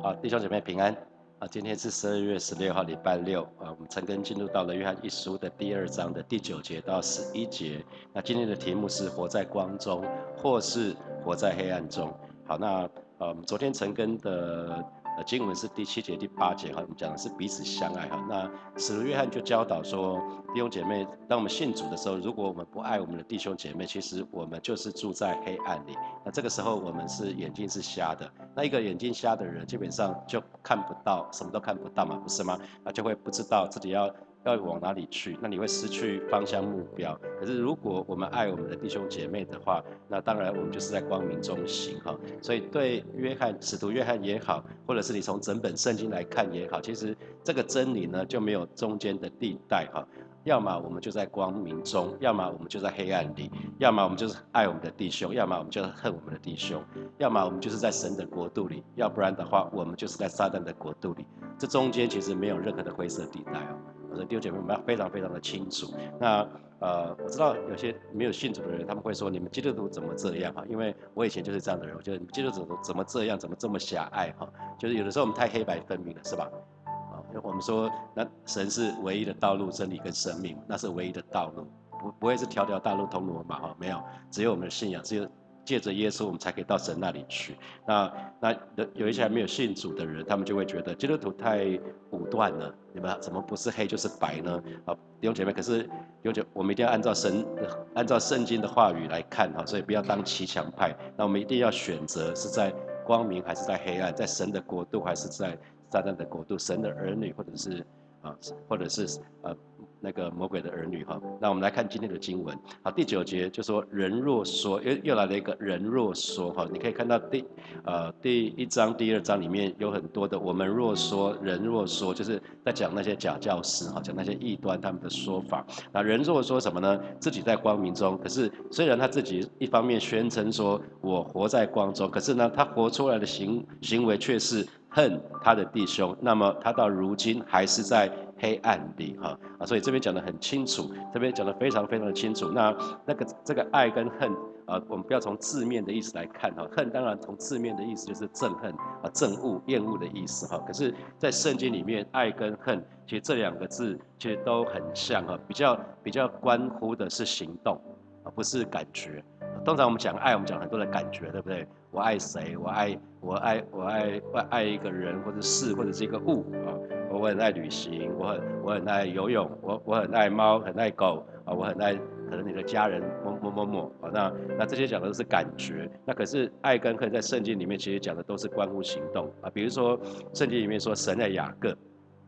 好，弟兄姐妹平安啊！今天是十二月十六号，礼拜六啊。我们陈根进入到了约翰一书的第二章的第九节到十一节。那今天的题目是活在光中，或是活在黑暗中。好，那呃，昨天陈根的。经文是第七节、第八节哈，我们讲的是彼此相爱哈。那使徒约翰就教导说，弟兄姐妹，当我们信主的时候，如果我们不爱我们的弟兄姐妹，其实我们就是住在黑暗里。那这个时候我们是眼睛是瞎的。那一个眼睛瞎的人，基本上就看不到，什么都看不到嘛，不是吗？那就会不知道自己要。要往哪里去？那你会失去方向目标。可是如果我们爱我们的弟兄姐妹的话，那当然我们就是在光明中行哈。所以对约翰使徒约翰也好，或者是你从整本圣经来看也好，其实这个真理呢就没有中间的地带哈。要么我们就在光明中，要么我们就在黑暗里；要么我们就是爱我们的弟兄，要么我们就是恨我们的弟兄；要么我们就是在神的国度里，要不然的话，我们就是在撒旦的国度里。这中间其实没有任何的灰色地带哦。我的弟兄姐妹们非常非常的清楚。那呃，我知道有些没有信主的人，他们会说你们基督徒怎么这样哈？因为我以前就是这样的人，我觉得基督徒怎么这样，怎么这么狭隘哈？就是有的时候我们太黑白分明了，是吧？啊，我们说那神是唯一的道路、真理跟生命，那是唯一的道路，不不会是条条大路通罗马哈？没有，只有我们的信仰，只有。借着耶稣，我们才可以到神那里去。那那有一些还没有信主的人，他们就会觉得基督徒太武断了，对吧？怎么不是黑就是白呢？啊，弟兄姐妹，可是有姐，我们一定要按照神、按照圣经的话语来看哈，所以不要当骑墙派。那我们一定要选择是在光明还是在黑暗，在神的国度还是在撒旦的国度？神的儿女或者是啊，或者是呃。那个魔鬼的儿女哈，那我们来看今天的经文。好，第九节就说人若说，又又来了一个人若说哈，你可以看到第呃第一章、第二章里面有很多的我们若说，人若说，就是在讲那些假教师哈，讲那些异端他们的说法。那人若说什么呢？自己在光明中，可是虽然他自己一方面宣称说我活在光中，可是呢，他活出来的行行为却是恨他的弟兄。那么他到如今还是在。黑暗里哈啊，所以这边讲得很清楚，这边讲得非常非常的清楚。那那个这个爱跟恨啊，我们不要从字面的意思来看哈，恨当然从字面的意思就是憎恨啊、憎恶、厌恶的意思哈。可是，在圣经里面，爱跟恨其实这两个字其实都很像哈，比较比较关乎的是行动啊，不是感觉。通常我们讲爱，我们讲很多的感觉，对不对？我爱谁？我爱我爱我爱我爱一个人或者事或者是一个物啊。我很爱旅行，我很我很爱游泳，我我很爱猫，很爱狗啊，我很爱可能你的家人某某某某啊，那那这些讲的都是感觉，那可是爱跟恨在圣经里面其实讲的都是关乎行动啊，比如说圣经里面说神爱雅各，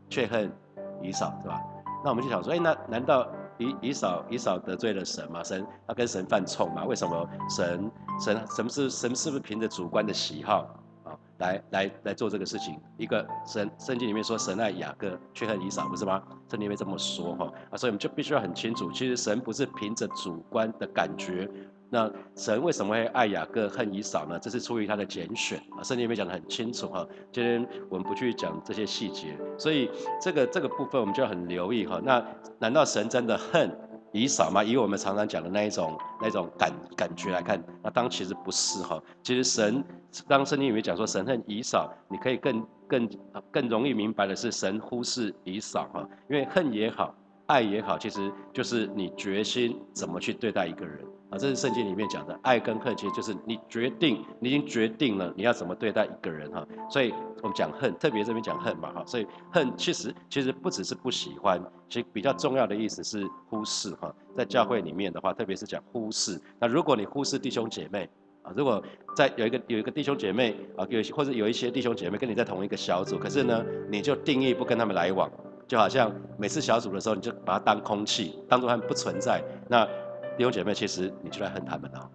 却恨以扫，是吧？那我们就想说，哎，那难道以以扫以扫得罪了神嘛？神他跟神犯冲嘛？为什么神神什么是神是不是凭着主观的喜好啊？来来来做这个事情，一个神圣经里面说神爱雅各，却恨以扫，不是吗？圣经里面这么说哈啊，所以我们就必须要很清楚，其实神不是凭着主观的感觉，那神为什么会爱雅各恨以扫呢？这是出于他的拣选啊，圣经里面讲得很清楚哈。今天我们不去讲这些细节，所以这个这个部分我们就要很留意哈。那难道神真的恨？以扫吗？以我们常常讲的那一种、那种感感觉来看，那当其实不是哈。其实神当圣经里面讲说神恨以扫，你可以更更更容易明白的是神忽视以扫哈。因为恨也好，爱也好，其实就是你决心怎么去对待一个人。啊，这是圣经里面讲的，爱跟恨其实就是你决定，你已经决定了你要怎么对待一个人哈。所以我们讲恨，特别这边讲恨嘛哈。所以恨其实其实不只是不喜欢，其实比较重要的意思是忽视哈。在教会里面的话，特别是讲忽视。那如果你忽视弟兄姐妹啊，如果在有一个有一个弟兄姐妹啊，有或者有一些弟兄姐妹跟你在同一个小组，可是呢，你就定义不跟他们来往，就好像每次小组的时候，你就把它当空气，当做他们不存在。那弟兄姐妹，其实你就在恨他们了，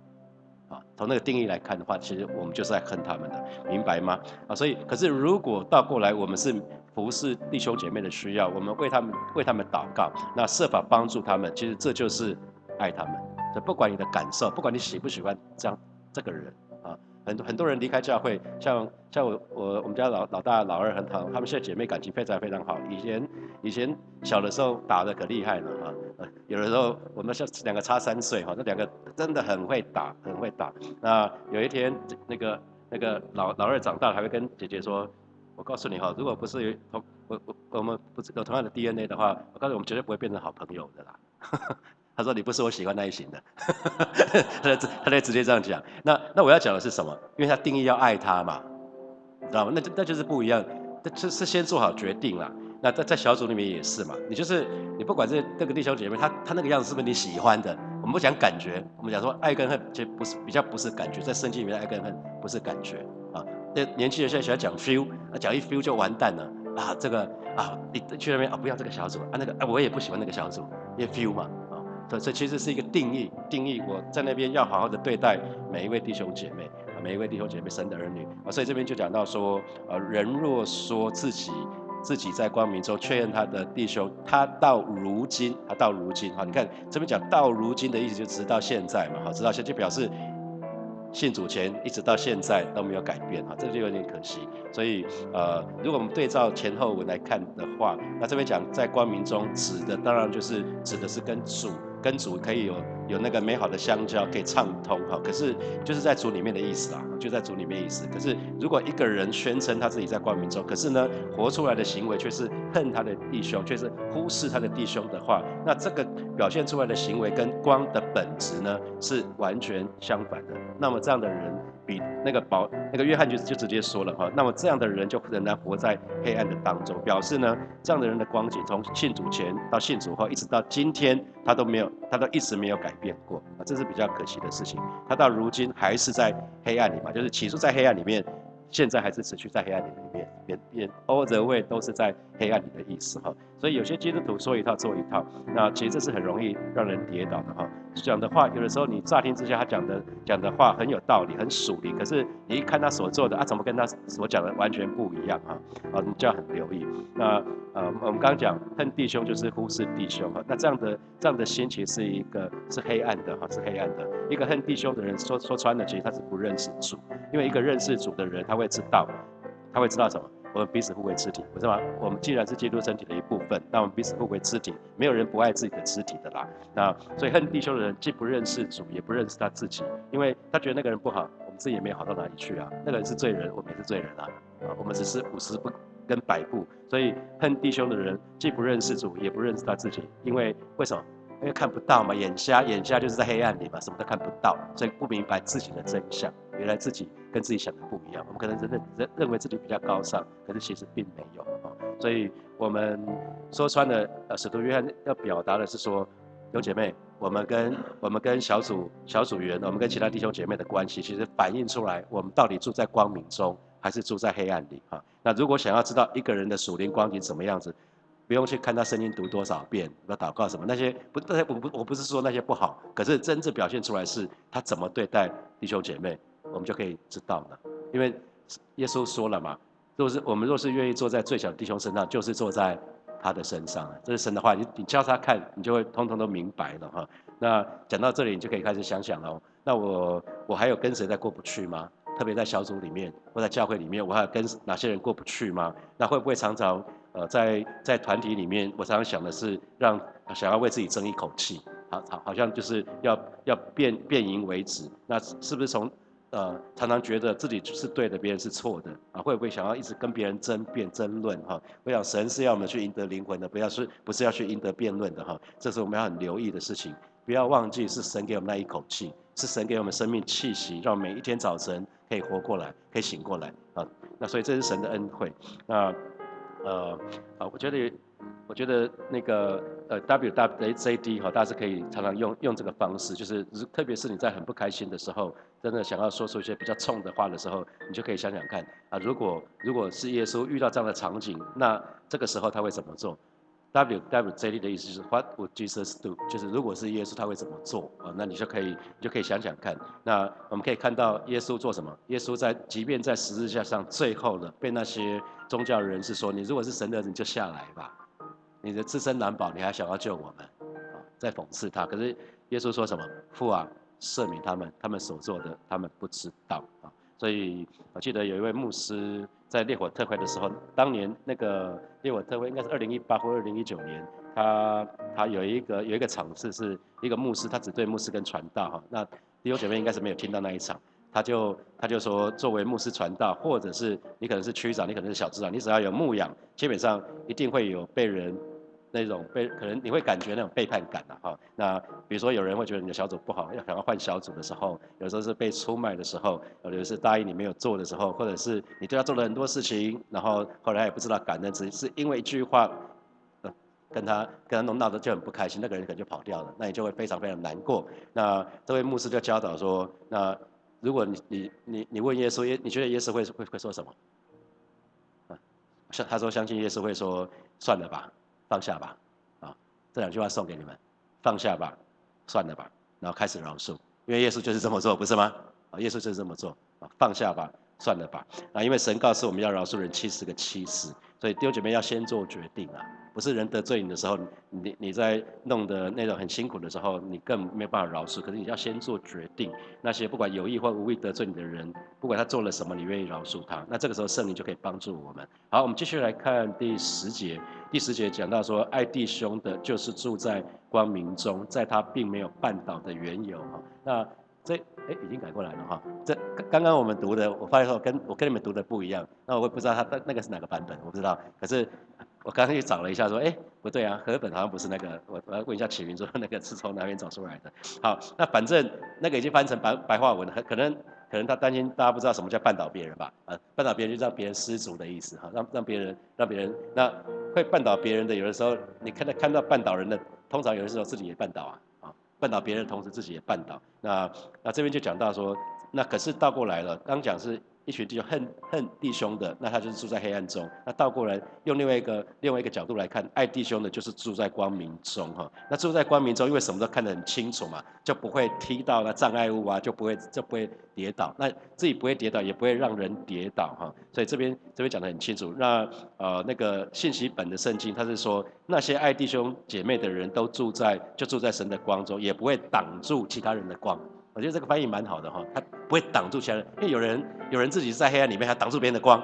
啊，从那个定义来看的话，其实我们就是在恨他们的，明白吗？啊，所以，可是如果倒过来，我们是服侍弟兄姐妹的需要，我们为他们为他们祷告，那设法帮助他们，其实这就是爱他们。就不管你的感受，不管你喜不喜欢这样这个人啊。很多很多人离开教会，像像我我我们家老老大老二很好，他们现在姐妹感情非常非常好。以前以前小的时候打的可厉害了啊，有的时候我们像两个差三岁哈，那两个真的很会打，很会打。那有一天那个那个老老二长大，还会跟姐姐说，我告诉你哈，如果不是有同我我我们不是有同样的 DNA 的话，我告诉你我们绝对不会变成好朋友的啦。他说你不是我喜欢那一型的，他在他在直接这样讲。那那我要讲的是什么？因为他定义要爱他嘛，知道吗？那那就是不一样，这是先做好决定了。那在在小组里面也是嘛，你就是你不管这这个弟兄姐妹，他他那个样子是不是你喜欢的？我们不讲感觉，我们讲说爱跟恨，其实不是比较不是感觉，在圣经里面的爱跟恨不是感觉啊。那年轻人现在喜欢讲 feel，啊讲一 feel 就完蛋了啊。这个啊，你去那边啊，不要这个小组啊，那个啊，我也不喜欢那个小组，因为 feel 嘛。啊。所以这其实是一个定义，定义我在那边要好好的对待每一位弟兄姐妹啊，每一位弟兄姐妹生的儿女啊，所以这边就讲到说，呃，人若说自己自己在光明中确认他的弟兄，他到如今，他到如今，哈，你看这边讲到如今的意思就直到现在嘛，哈，直到现在就表示信主前一直到现在都没有改变，哈，这就有点可惜。所以呃，如果我们对照前后文来看的话，那这边讲在光明中指的当然就是指的是跟主。跟主可以有有那个美好的相交，可以畅通哈。可是就是在主里面的意思啊，就在主里面意思。可是如果一个人宣称他自己在光明中，可是呢，活出来的行为却是恨他的弟兄，却是忽视他的弟兄的话，那这个表现出来的行为跟光的本质呢，是完全相反的。那么这样的人。比那个保那个约翰就就直接说了哈，那么这样的人就仍然活在黑暗的当中，表示呢，这样的人的光景从信主前到信主后，一直到今天，他都没有，他都一直没有改变过啊，这是比较可惜的事情。他到如今还是在黑暗里嘛，就是起初在黑暗里面。现在还是持续在黑暗里面，变变 all the way 都是在黑暗里的意思哈。所以有些基督徒说一套做一套，那其实这是很容易让人跌倒的哈。讲的话有的时候你乍听之下他讲的讲的话很有道理，很属灵，可是你一看他所做的啊，怎么跟他所讲的完全不一样啊？啊，你就要很留意。那呃，我们刚刚讲恨弟兄就是忽视弟兄哈。那这样的这样的心其实是一个是黑暗的哈，是黑暗的。一个恨弟兄的人说说穿了，其实他是不认识主，因为一个认识主的人他。会知道，他会知道什么？我们彼此互为肢体，不是吗？我们既然是基督身体的一部分，那我们彼此互为肢体，没有人不爱自己的肢体的啦。那所以恨弟兄的人，既不认识主，也不认识他自己，因为他觉得那个人不好，我们自己也没有好到哪里去啊。那个人是罪人，我们也是罪人啊。啊，我们只是五十步跟百步，所以恨弟兄的人，既不认识主，也不认识他自己，因为为什么？因为看不到嘛，眼瞎，眼瞎就是在黑暗里嘛，什么都看不到，所以不明白自己的真相。原来自己跟自己想的不一样，我们可能认认认为自己比较高尚，可是其实并没有啊。所以我们说穿了，呃，使徒约翰要表达的是说，有姐妹，我们跟我们跟小组小组员，我们跟其他弟兄姐妹的关系，其实反映出来，我们到底住在光明中，还是住在黑暗里啊？那如果想要知道一个人的属灵光景怎么样子？不用去看他圣经读多少遍，要祷告什么那些不，那些我不我不是说那些不好，可是真正表现出来是他怎么对待弟兄姐妹，我们就可以知道了。因为耶稣说了嘛，若是我们若是愿意坐在最小弟兄身上，就是坐在他的身上。这是神的话，你你教他看，你就会通通都明白了哈。那讲到这里，你就可以开始想想了。那我我还有跟谁在过不去吗？特别在小组里面或在教会里面，我还有跟哪些人过不去吗？那会不会常常？呃，在在团体里面，我常常想的是让想要为自己争一口气，好好好像就是要要变变赢为止。那是不是从呃常常觉得自己是对的，别人是错的啊？会不会想要一直跟别人争辩争论哈？我想神是要我们去赢得灵魂的，不要是不是要去赢得辩论的哈？这是我们要很留意的事情，不要忘记是神给我们那一口气，是神给我们生命气息，让每一天早晨可以活过来，可以醒过来啊。那所以这是神的恩惠，那。呃，啊，我觉得，我觉得那个呃，W W Z D 哈，大家是可以常常用用这个方式，就是特别是你在很不开心的时候，真的想要说出一些比较冲的话的时候，你就可以想想看啊，如果如果是耶稣遇到这样的场景，那这个时候他会怎么做？W W Z D 的意思是 What would Jesus do？就是如果是耶稣，他会怎么做啊？那你就可以你就可以想想看。那我们可以看到耶稣做什么？耶稣在即便在十字架上，最后的被那些宗教人士说：“你如果是神的人，就下来吧，你的自身难保，你还想要救我们？”啊，在讽刺他。可是耶稣说什么？父啊，赦免他们，他们所做的，他们不知道啊。所以我记得有一位牧师在烈火特会的时候，当年那个烈火特会应该是二零一八或二零一九年，他他有一个有一个场次是一个牧师，他只对牧师跟传道哈。那弟兄姐妹应该是没有听到那一场。他就他就说，作为牧师传道，或者是你可能是区长，你可能是小组长，你只要有牧养，基本上一定会有被人那种被可能你会感觉那种背叛感的哈。那比如说有人会觉得你的小组不好，要想要换小组的时候，有时候是被出卖的时候，有的是答应你没有做的时候，或者是你对他做了很多事情，然后后来也不知道感恩，只是因为一句话。跟他跟他弄闹得就很不开心，那个人可能就跑掉了，那你就会非常非常难过。那这位牧师就教导说，那如果你你你你问耶稣耶，你觉得耶稣会会会说什么？啊，像他说相信耶稣会说算了吧，放下吧，啊，这两句话送给你们，放下吧，算了吧，然后开始饶恕，因为耶稣就是这么做，不是吗？啊，耶稣就是这么做，啊，放下吧，算了吧，啊，因为神告诉我们要饶恕人七十个七十，所以弟兄姐妹要先做决定啊。不是人得罪你的时候，你你在弄的那种很辛苦的时候，你更没有办法饶恕。可是你要先做决定，那些不管有意或无意得罪你的人，不管他做了什么，你愿意饶恕他，那这个时候圣灵就可以帮助我们。好，我们继续来看第十节。第十节讲到说，爱弟兄的，就是住在光明中，在他并没有绊倒的缘由。哈，那这哎已经改过来了哈。这刚刚我们读的，我发现说跟我跟你们读的不一样。那我也不知道他那个是哪个版本，我不知道。可是。我刚才去找了一下，说，哎，不对啊，河本好像不是那个，我我要问一下启明，说那个是从哪边找出来的？好，那反正那个已经翻成白白话文，可可能可能他担心大家不知道什么叫绊倒别人吧？啊，绊倒别人就让别人失足的意思，哈，让让别人让别人那会绊倒别人的，有的时候你看到看到绊倒人的，通常有的时候自己也绊倒啊，啊，绊倒别人同时自己也绊倒。那那这边就讲到说，那可是倒过来了，刚讲是。一群弟兄恨恨弟兄的，那他就是住在黑暗中。那倒过来用另外一个另外一个角度来看，爱弟兄的，就是住在光明中哈。那住在光明中，因为什么都看得很清楚嘛，就不会踢到那障碍物啊，就不会就不会跌倒。那自己不会跌倒，也不会让人跌倒哈。所以这边这边讲得很清楚。那呃那个信息本的圣经，他是说那些爱弟兄姐妹的人都住在就住在神的光中，也不会挡住其他人的光。我觉得这个翻译蛮好的哈，它不会挡住其他人，因为有人有人自己在黑暗里面，还挡住别人的光，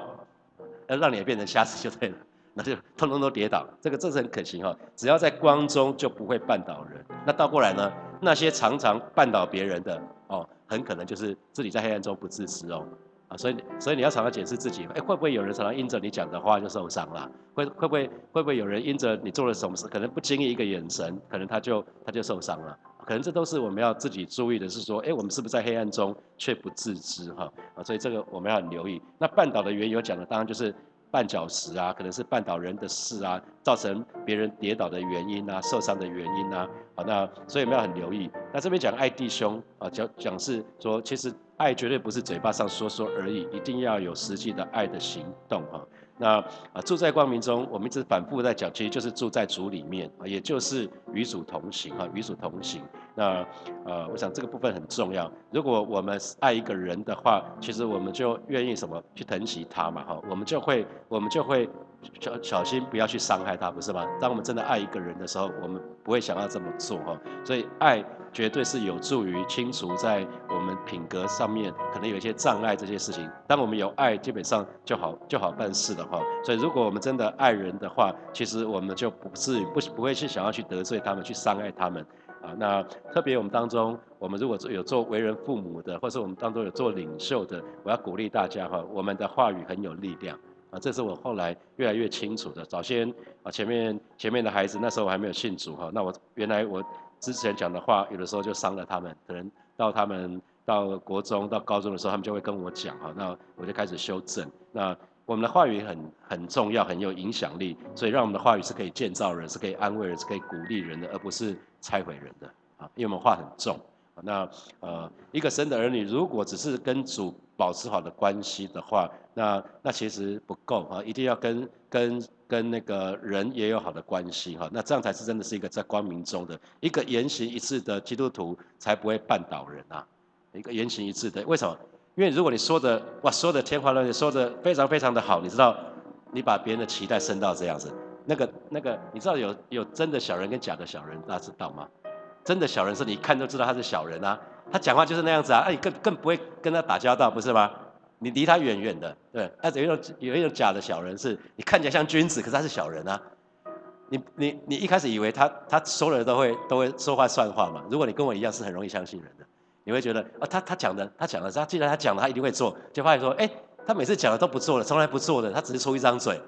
要让你变成瞎子就对了，那就通通都跌倒。这个这是很可行哈，只要在光中就不会绊倒人。那倒过来呢，那些常常绊倒别人的哦，很可能就是自己在黑暗中不自知哦啊，所以所以你要常常检视自己，哎，会不会有人常常因着你讲的话就受伤了？会会不会会不会有人因着你做了什么事，可能不经意一个眼神，可能他就他就受伤了。可能这都是我们要自己注意的，是说，哎，我们是不是在黑暗中却不自知哈？啊，所以这个我们要很留意。那绊倒的缘由讲的当然就是绊脚石啊，可能是绊倒人的事啊，造成别人跌倒的原因啊，受伤的原因啊。好，那所以我们要很留意。那这边讲爱弟兄啊，讲讲是说，其实爱绝对不是嘴巴上说说而已，一定要有实际的爱的行动哈。那啊，住在光明中，我们一直反复在讲，其实就是住在主里面啊，也就是与主同行哈，与主同行。那呃，我想这个部分很重要。如果我们爱一个人的话，其实我们就愿意什么去疼惜他嘛哈，我们就会我们就会小小心不要去伤害他，不是吗？当我们真的爱一个人的时候，我们不会想要这么做哈。所以爱。绝对是有助于清除在我们品格上面可能有一些障碍这些事情。当我们有爱，基本上就好就好办事的话。所以如果我们真的爱人的话，其实我们就不至于不不会去想要去得罪他们，去伤害他们啊。那特别我们当中，我们如果有做为人父母的，或是我们当中有做领袖的，我要鼓励大家哈，我们的话语很有力量啊。这是我后来越来越清楚的。早先啊，前面前面的孩子那时候我还没有信主哈，那我原来我。之前讲的话，有的时候就伤了他们。可能到他们到国中、到高中的时候，他们就会跟我讲哈，那我就开始修正。那我们的话语很很重要，很有影响力，所以让我们的话语是可以建造人，是可以安慰人，是可以鼓励人的，而不是拆毁人的啊。因为我们话很重。那呃，一个神的儿女，如果只是跟主保持好的关系的话，那那其实不够啊，一定要跟跟。跟那个人也有好的关系哈，那这样才是真的是一个在光明中的一个言行一致的基督徒，才不会绊倒人啊。一个言行一致的，为什么？因为如果你说的哇，说的天花乱坠，说的非常非常的好，你知道，你把别人的期待升到这样子，那个那个，你知道有有真的小人跟假的小人，大家知道吗？真的小人是你一看都知道他是小人啊，他讲话就是那样子啊，那你更更不会跟他打交道，不是吗？你离他远远的，对，他有一种有一种假的小人，是你看起来像君子，可是他是小人啊。你你你一开始以为他他所有人都会都会说话算话嘛？如果你跟我一样，是很容易相信人的，你会觉得啊，他他讲的，他讲的，他既然他讲了，他一定会做，就发现说，哎，他每次讲的都不做了，从来不做的，他只是出一张嘴，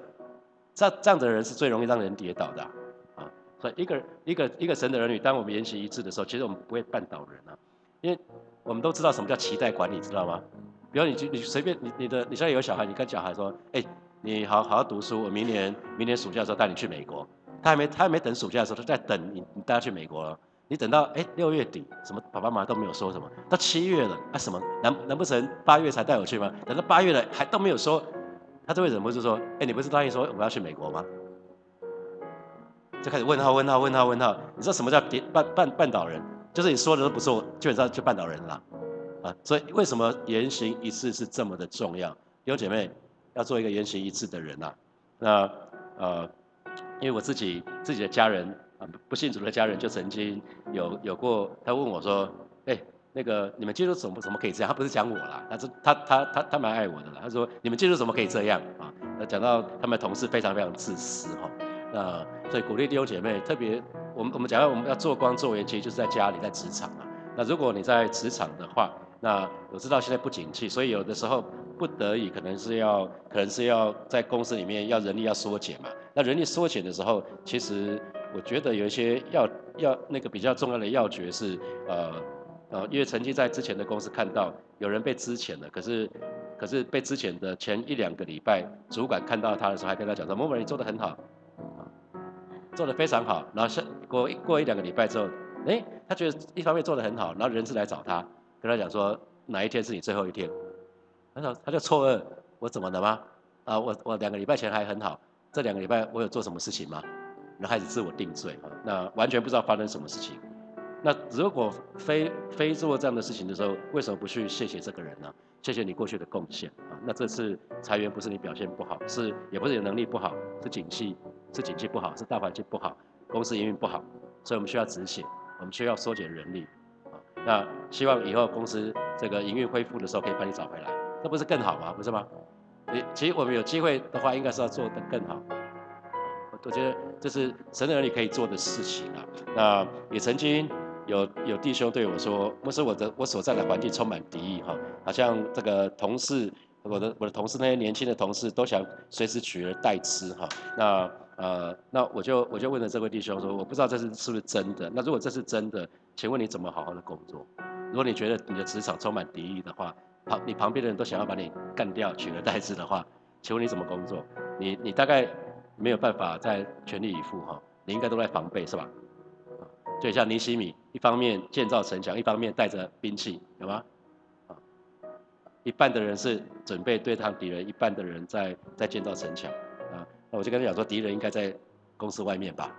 这这样的人是最容易让人跌倒的啊。所以一个一个一个神的儿女，当我们言行一致的时候，其实我们不会绊倒人啊，因为我们都知道什么叫期待管理，知道吗？比如你你随便你你的你现在有小孩，你跟小孩说，哎，你好好读书，我明年明年暑假的时候带你去美国，他还没他还没等暑假的时候，他在等你你带他去美国了。你等到哎六月底，什么爸爸妈妈都没有说什么，到七月了啊什么难难不成八月才带我去吗？等到八月了还都没有说，他就会忍不住说，哎你不是答应说我要去美国吗？就开始问号问号问号问号，你知道什么叫跌绊绊绊倒人？就是你说的都不做，基本上就绊倒人了啊！所以为什么言行一致是这么的重要？弟兄姐妹要做一个言行一致的人呐。那呃，因为我自己自己的家人。啊，不信主的家人就曾经有有过，他问我说：“哎，那个你们基督怎么怎么可以这样？”他不是讲我啦，他是他他他他蛮爱我的啦。他说：“你们基督怎么可以这样啊？”那讲到他们同事非常非常自私哈。那所以鼓励弟兄姐妹，特别我们我们讲到我们要做光做盐，其实就是在家里在职场啊。那如果你在职场的话，那我知道现在不景气，所以有的时候不得已可能是要可能是要在公司里面要人力要缩减嘛。那人力缩减的时候，其实。我觉得有一些要要那个比较重要的要诀是，呃呃，因为曾经在之前的公司看到有人被资遣了，可是可是被资遣的前一两个礼拜，主管看到他的时候还跟他讲说：“某某人你做的很好，做的非常好。”然后是过过一两个礼拜之后，哎，他觉得一方面做的很好，然后人事来找他，跟他讲说哪一天是你最后一天？他说他就错愕，我怎么了吗？啊，我我两个礼拜前还很好，这两个礼拜我有做什么事情吗？然后开始自我定罪哈，那完全不知道发生什么事情。那如果非非做这样的事情的时候，为什么不去谢谢这个人呢？谢谢你过去的贡献啊。那这次裁员不是你表现不好，是也不是你能力不好，是景气是景气不好，是大环境不好，公司营运不好，所以我们需要止血，我们需要缩减人力啊。那希望以后公司这个营运恢复的时候可以把你找回来，这不是更好吗？不是吗？你其实我们有机会的话，应该是要做得更好。我觉得这是神的儿女可以做的事情啊。那也曾经有有弟兄对我说：“牧师，我的我所在的环境充满敌意哈，好像这个同事，我的我的同事那些年轻的同事都想随时取而代之哈。那呃，那我就我就问了这位弟兄说：我不知道这是是不是真的？那如果这是真的，请问你怎么好好的工作？如果你觉得你的职场充满敌意的话，旁你旁边的人都想要把你干掉取而代之的话，请问你怎么工作？你你大概？没有办法再全力以赴哈，你应该都在防备是吧？就像尼西米，一方面建造城墙，一方面带着兵器，有吗？啊，一半的人是准备对抗敌人，一半的人在在建造城墙啊。我就跟他讲说，敌人应该在公司外面吧？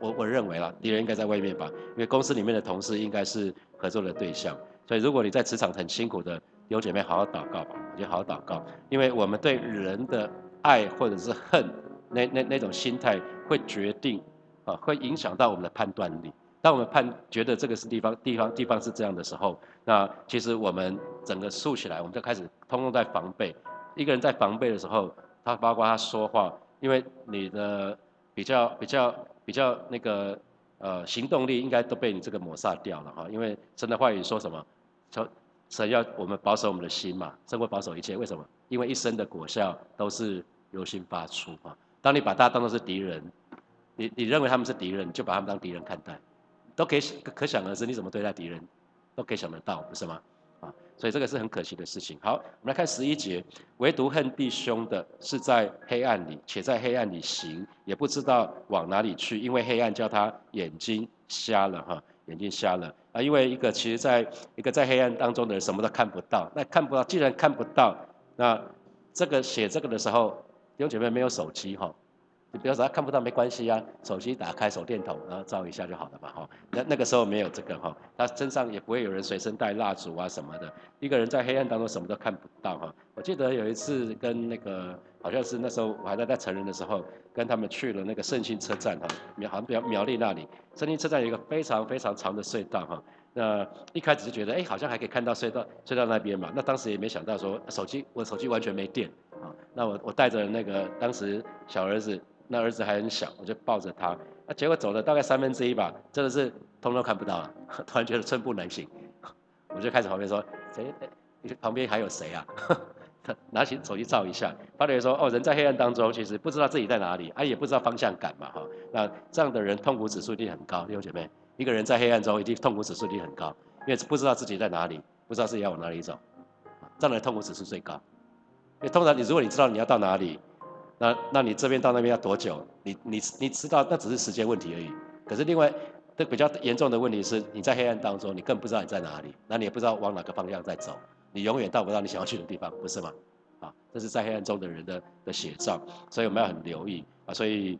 我我认为啦，敌人应该在外面吧，因为公司里面的同事应该是合作的对象。所以如果你在职场很辛苦的有姐妹，好好祷告吧，就好好祷告，因为我们对人的爱或者是恨。那那那种心态会决定，啊，会影响到我们的判断力。当我们判觉得这个是地方地方地方是这样的时候，那其实我们整个竖起来，我们就开始通通在防备。一个人在防备的时候，他包括他说话，因为你的比较比较比较那个呃行动力应该都被你这个抹杀掉了哈。因为神的话语说什么？说神要我们保守我们的心嘛，神会保守一切。为什么？因为一生的果效都是由心发出啊。当你把他当做是敌人，你你认为他们是敌人，就把他们当敌人看待，都可以可想而知，你怎么对待敌人，都可以想得到，不是吗？所以这个是很可惜的事情。好，我们来看十一节，唯独恨弟兄的是在黑暗里，且在黑暗里行，也不知道往哪里去，因为黑暗叫他眼睛瞎了哈，眼睛瞎了啊，因为一个其实在一个在黑暗当中的人什么都看不到，那看不到，既然看不到，那这个写这个的时候。弟兄姐妹没有手机哈，你不要说他看不到没关系啊，手机打开手电筒，然后照一下就好了嘛哈。那那个时候没有这个哈，他身上也不会有人随身带蜡烛啊什么的。一个人在黑暗当中什么都看不到哈。我记得有一次跟那个好像是那时候我还在在成人的时候，跟他们去了那个圣心车站哈，苗好像苗苗栗那里，圣心车站有一个非常非常长的隧道哈。那一开始就觉得哎好像还可以看到隧道隧道那边嘛，那当时也没想到说手机我手机完全没电。啊，那我我带着那个当时小儿子，那儿子还很小，我就抱着他，那结果走了大概三分之一吧，真的是通通看不到了，突然觉得寸步难行。我就开始旁边说，谁？旁边还有谁啊？拿起手机照一下，发觉说，哦，人在黑暗当中，其实不知道自己在哪里，啊，也不知道方向感嘛，哈。那这样的人痛苦指数一定很高，弟兄姐妹，一个人在黑暗中一定痛苦指数一定很高，因为不知道自己在哪里，不知道自己要往哪里走，这样的痛苦指数最高。因为通常你如果你知道你要到哪里，那那你这边到那边要多久？你你你知道那只是时间问题而已。可是另外，这比较严重的问题是，你在黑暗当中，你更不知道你在哪里，那你也不知道往哪个方向在走。你永远到不到你想要去的地方，不是吗？啊，这是在黑暗中的人的的写照，所以我们要很留意啊。所以，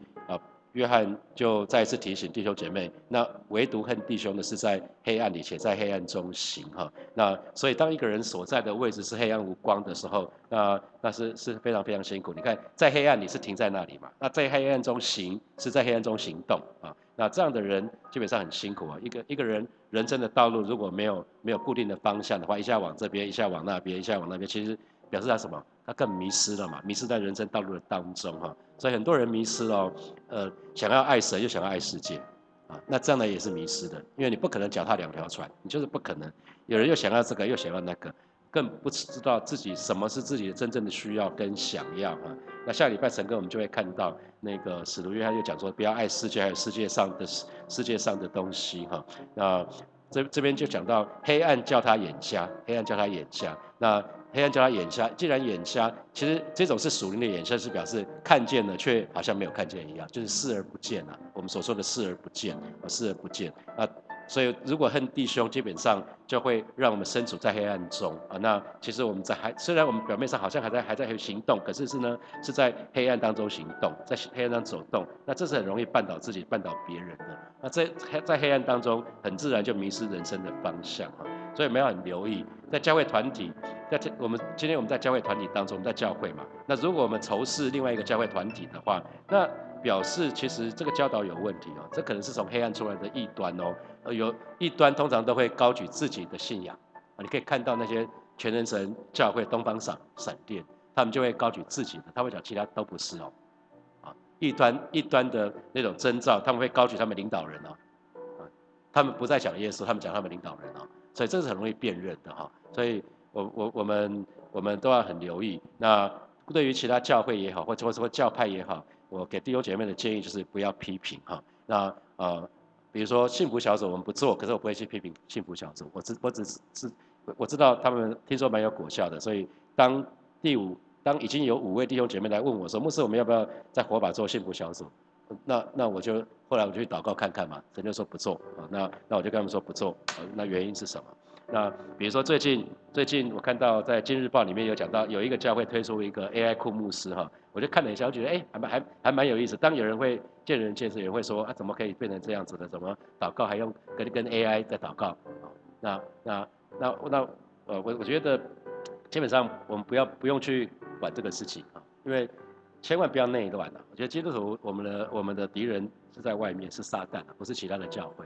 约翰就再一次提醒弟兄姐妹，那唯独恨弟兄的是在黑暗里且在黑暗中行哈。那所以当一个人所在的位置是黑暗无光的时候，那那是是非常非常辛苦。你看，在黑暗里是停在那里嘛？那在黑暗中行是在黑暗中行动啊。那这样的人基本上很辛苦啊。一个一个人人生的道路如果没有没有固定的方向的话，一下往这边，一下往那边，一下往那边，其实表示他什么？他更迷失了嘛，迷失在人生道路的当中哈。所以很多人迷失了，呃，想要爱神又想要爱世界，啊，那这样呢也是迷失的，因为你不可能脚踏两条船，你就是不可能。有人又想要这个，又想要那个。更不知道自己什么是自己的真正的需要跟想要哈。那下礼拜陈哥我们就会看到那个使徒约翰又讲说，不要爱世界还有世界上的世界上的东西哈。那这这边就讲到黑暗叫他眼瞎，黑暗叫他眼瞎。那黑暗叫他眼瞎，既然眼瞎，其实这种是属灵的眼瞎，是表示看见了却好像没有看见一样，就是视而不见啊。我们所说的视而不见，视而不见啊。所以，如果恨弟兄，基本上就会让我们身处在黑暗中啊。那其实我们在还虽然我们表面上好像还在还在行动，可是是呢是在黑暗当中行动，在黑暗当中走动。那这是很容易绊倒自己、绊倒别人的。那在在黑暗当中，很自然就迷失人生的方向啊。所以我们要很留意，在教会团体，在我们今天我们在教会团体当中，在教会嘛。那如果我们仇视另外一个教会团体的话，那表示其实这个教导有问题哦。这可能是从黑暗出来的异端哦。呃，有一端通常都会高举自己的信仰啊，你可以看到那些全人神教会东方闪闪电，他们就会高举自己的，他会讲其他都不是哦，啊，一端一端的那种征兆，他们会高举他们领导人哦，啊，他们不再讲耶稣，他们讲他们领导人哦，所以这是很容易辨认的哈，所以我我我们我们都要很留意。那对于其他教会也好，或者或者说教派也好，我给弟兄姐妹的建议就是不要批评哈，那呃。比如说幸福小组我们不做，可是我不会去批评幸福小组。我只我只是我知道他们听说蛮有果效的，所以当第五当已经有五位弟兄姐妹来问我说，牧师我们要不要在火把做幸福小组？那那我就后来我就去祷告看看嘛，神就说不做啊。那那我就跟他们说不做，那原因是什么？那比如说最近最近我看到在《今日报》里面有讲到有一个教会推出一个 AI 库牧师哈，我就看了一下，我觉得哎还蛮还还蛮有意思。当有人会。见仁见智，也会说啊，怎么可以变成这样子的？怎么祷告还用跟跟 AI 在祷告？那那那那呃，我我觉得基本上我们不要不用去管这个事情啊，因为千万不要内乱了。我觉得基督徒我们的我们的敌人是在外面，是撒旦，不是其他的教会，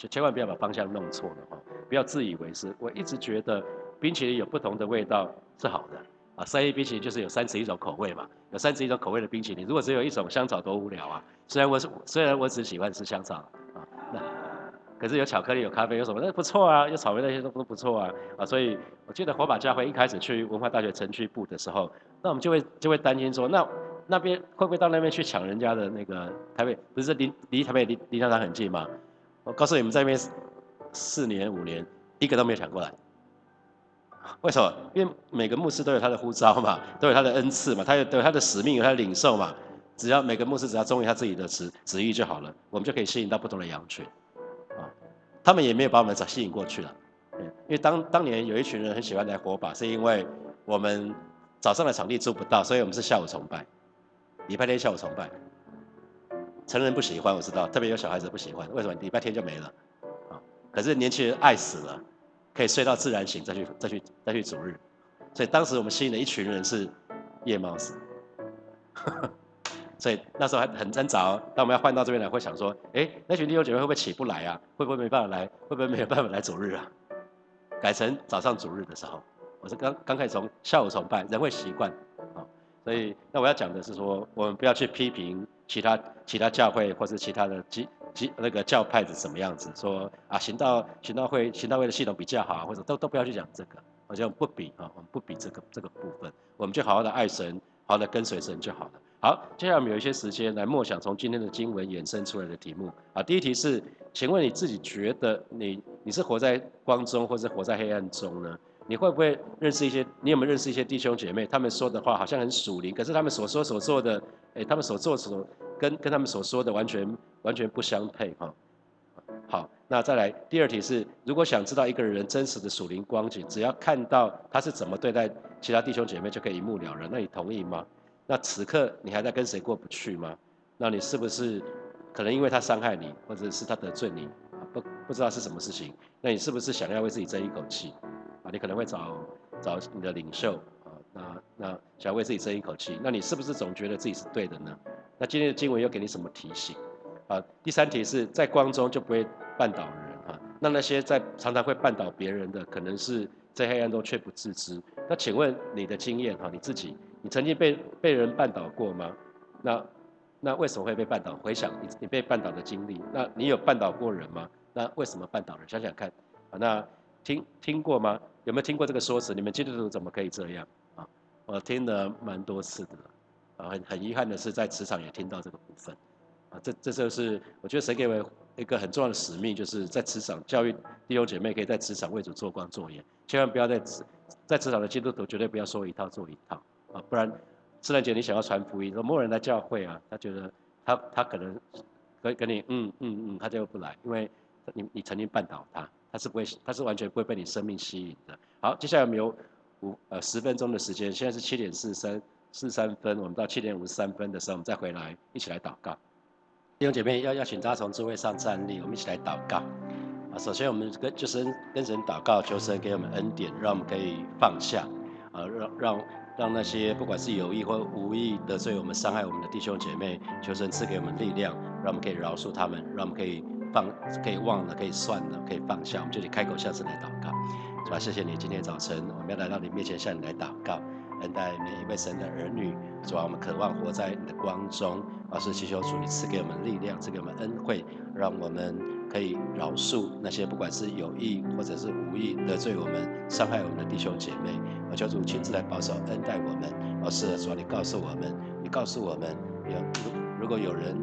就千万不要把方向弄错了哈，不要自以为是。我一直觉得冰淇淋有不同的味道是好的。啊，三 A 冰淇淋就是有三十一种口味嘛，有三十一种口味的冰淇淋。如果只有一种香草，多无聊啊！虽然我是虽然我只喜欢吃香草啊，那可是有巧克力、有咖啡、有什么那不错啊，有草莓那些都都不错啊啊！所以我记得火把家会一开始去文化大学城区部的时候，那我们就会就会担心说，那那边会不会到那边去抢人家的那个台北？不是离离台北离离商场很近吗？我告诉你们，在那边四年五年，一个都没有抢过来。为什么？因为每个牧师都有他的呼召嘛，都有他的恩赐嘛，他有有他的使命，有他的领受嘛。只要每个牧师只要忠于他自己的旨旨意就好了，我们就可以吸引到不同的羊群。啊，他们也没有把我们吸引过去了。因为当当年有一群人很喜欢来火把，是因为我们早上的场地租不到，所以我们是下午崇拜，礼拜天下午崇拜。成人不喜欢，我知道，特别有小孩子不喜欢。为什么？礼拜天就没了。啊，可是年轻人爱死了。可以睡到自然醒，再去再去再去主日，所以当时我们吸引了一群人是夜猫子，所以那时候还很挣扎。当我们要换到这边来，会想说：哎，那群弟兄姐妹会不会起不来啊？会不会没办法来？会不会没有办法来主日啊？改成早上主日的时候，我是刚刚开始从下午崇拜，人会习惯。所以那我要讲的是说，我们不要去批评其他其他教会或是其他的基那个教派是什么样子，说啊行道行道会行道会的系统比较好，或者都都不要去讲这个，好像不比啊，我们不比这个这个部分，我们就好好的爱神，好好的跟随神就好了。好，接下来我们有一些时间来默想从今天的经文衍生出来的题目啊。第一题是，请问你自己觉得你你是活在光中，或是活在黑暗中呢？你会不会认识一些？你有没有认识一些弟兄姐妹？他们说的话好像很属灵，可是他们所说所做的，哎，他们所做所跟跟他们所说的完全完全不相配哈。好，那再来第二题是，如果想知道一个人真实的属灵光景，只要看到他是怎么对待其他弟兄姐妹，就可以一目了然。那你同意吗？那此刻你还在跟谁过不去吗？那你是不是可能因为他伤害你，或者是他得罪你，不不知道是什么事情？那你是不是想要为自己争一口气？你可能会找找你的领袖啊，那那想为自己争一口气。那你是不是总觉得自己是对的呢？那今天的经文又给你什么提醒？啊，第三题是在光中就不会绊倒人啊。那那些在常常会绊倒别人的，可能是在黑暗中却不自知。那请问你的经验哈，你自己？你曾经被被人绊倒过吗？那那为什么会被绊倒？回想你你被绊倒的经历，那你有绊倒过人吗？那为什么绊倒人？想想看啊，那听听过吗？有没有听过这个说辞？你们基督徒怎么可以这样啊？我听了蛮多次的啊，很很遗憾的是在职场也听到这个部分啊，这这就是我觉得神给我一个很重要的使命，就是在职场教育弟兄姐妹可以在职场为主做光做盐，千万不要在职在职场的基督徒绝对不要说一套做一套。啊，不然，圣诞节你想要传福音，说没有人来教会啊，他觉得他他可能跟跟你嗯嗯嗯，他就不来，因为你你曾经绊倒他，他是不会他是完全不会被你生命吸引的。好，接下来我们有五呃十分钟的时间，现在是七点四三四三分，我们到七点五十三分的时候，我们再回来一起来祷告。弟兄姐妹要要请大家从座位上站立，我们一起来祷告。啊，首先我们跟就是跟神祷告，求神给我们恩典，让我们可以放下，啊，让让。让那些不管是有意或无意得罪我们、伤害我们的弟兄姐妹，求神赐给我们力量，让我们可以饶恕他们，让我们可以放、可以忘了、可以算了、可以放下。我们就得开口向神来祷告，是吧？谢谢你，今天早晨我们要来到你面前向你来祷告，恩待每一位神的儿女，是吧？我们渴望活在你的光中，而是祈求主你赐给我们力量，赐给我们恩惠，让我们可以饶恕那些不管是有意或者是无意得罪我们、伤害我们的弟兄姐妹。我求主亲自来保守恩待我们，而是说你告诉我们，你告诉我们，有如如果有人，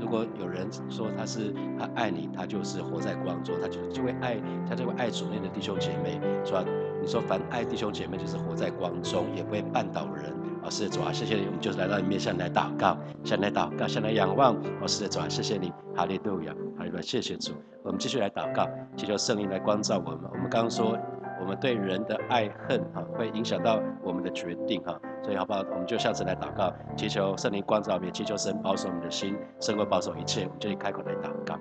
如果有人说他是他爱你，他就是活在光中，他就就会爱，他就会爱主内的弟兄姐妹，是吧？你说凡爱弟兄姐妹，就是活在光中，也不会绊倒人。哦，是的主啊，谢谢你，我们就是来到你面前来祷告，向来祷告，向来仰望。哦，是的主啊，谢谢你，哈利路亚，哈利路亚，谢谢主。我们继续来祷告，祈求圣灵来光照我们。我们刚刚说。我们对人的爱恨哈，会影响到我们的决定哈，所以好不好？我们就下次来祷告，祈求圣灵光照，也祈求神保守我们的心，胜过保守一切。我们就开口来祷告，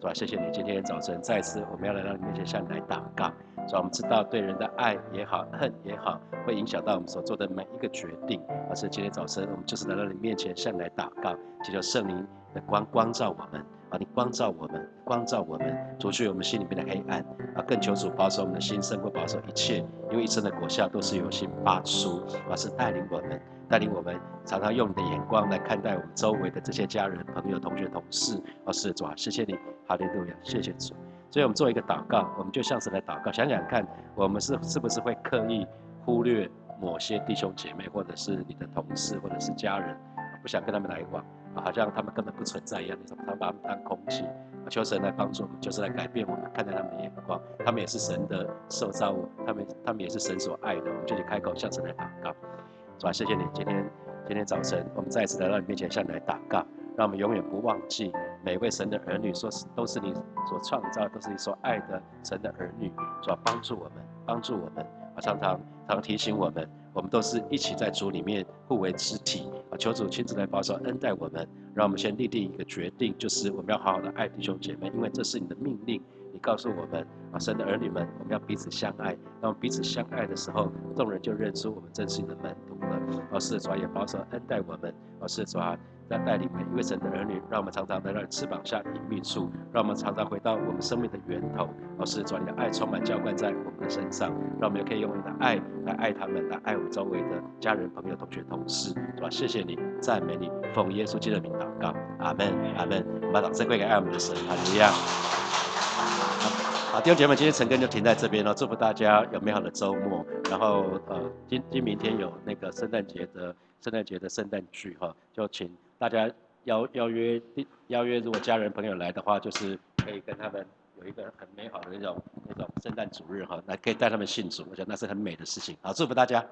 是吧？谢谢你，今天早晨再次我们要来到你面前向你来祷告，是吧？我们知道对人的爱也好，恨也好，会影响到我们所做的每一个决定。而是今天早晨我们就是来到你面前向你来祷告，祈求圣灵的光光照我们。啊！你光照我们，光照我们，除去我们心里面的黑暗。啊，更求主保守我们的心，胜过保守一切。因为一生的果效都是由心发出。而是带领我们，带领我们，常常用你的眼光来看待我们周围的这些家人、朋友、同学、同事。而是主啊，谢谢你，哈利路亚，谢谢主。所以我们做一个祷告，我们就像是来祷告，想想看，我们是是不是会刻意忽略某些弟兄姐妹，或者是你的同事，或者是家人，不想跟他们来往。好像他们根本不存在一样，你怎么他把他们当空气？求神来帮助我们，就是来改变我们看待他们的眼光。他们也是神的受造物，他们他们也是神所爱的。我们就去开口向神来祷告，是吧？谢谢你，今天今天早晨我们再一次来到你面前向你来祷告，让我们永远不忘记每位神的儿女，说是都是你所创造，都是你所爱的神的儿女，是吧？帮助我们，帮助我们，啊，常常常提醒我们。我们都是一起在主里面互为肢体啊！求主亲自来保守恩待我们，让我们先立定一个决定，就是我们要好好的爱弟兄姐妹，因为这是你的命令。告诉我们啊，神的儿女们，我们要彼此相爱。当我们彼此相爱的时候，众人就认出我们真是你的门徒了。哦，是主啊，也保守恩待我们。哦，是主啊。在带领每一位神的儿女，让我们常常在那翅膀下隐秘处，让我们常常回到我们生命的源头。老师，主你的爱充满浇灌在我们的身上，让我们也可以用你的爱来爱他们，来爱我们周围的家人、朋友、同学、同事，是吧？谢谢你，赞美你，奉耶稣基督的名祷告，阿门，阿门。我们把掌声归给爱我们的神，哈利亚。好，弟兄姐妹，今天陈根就停在这边了，祝福大家有美好的周末。然后，呃，今今明天有那个圣诞节的圣诞节的圣诞聚哈，就请。大家邀邀约邀约，如果家人朋友来的话，就是可以跟他们有一个很美好的那种那种圣诞主日哈，来可以带他们信主，我觉得那是很美的事情。好，祝福大家。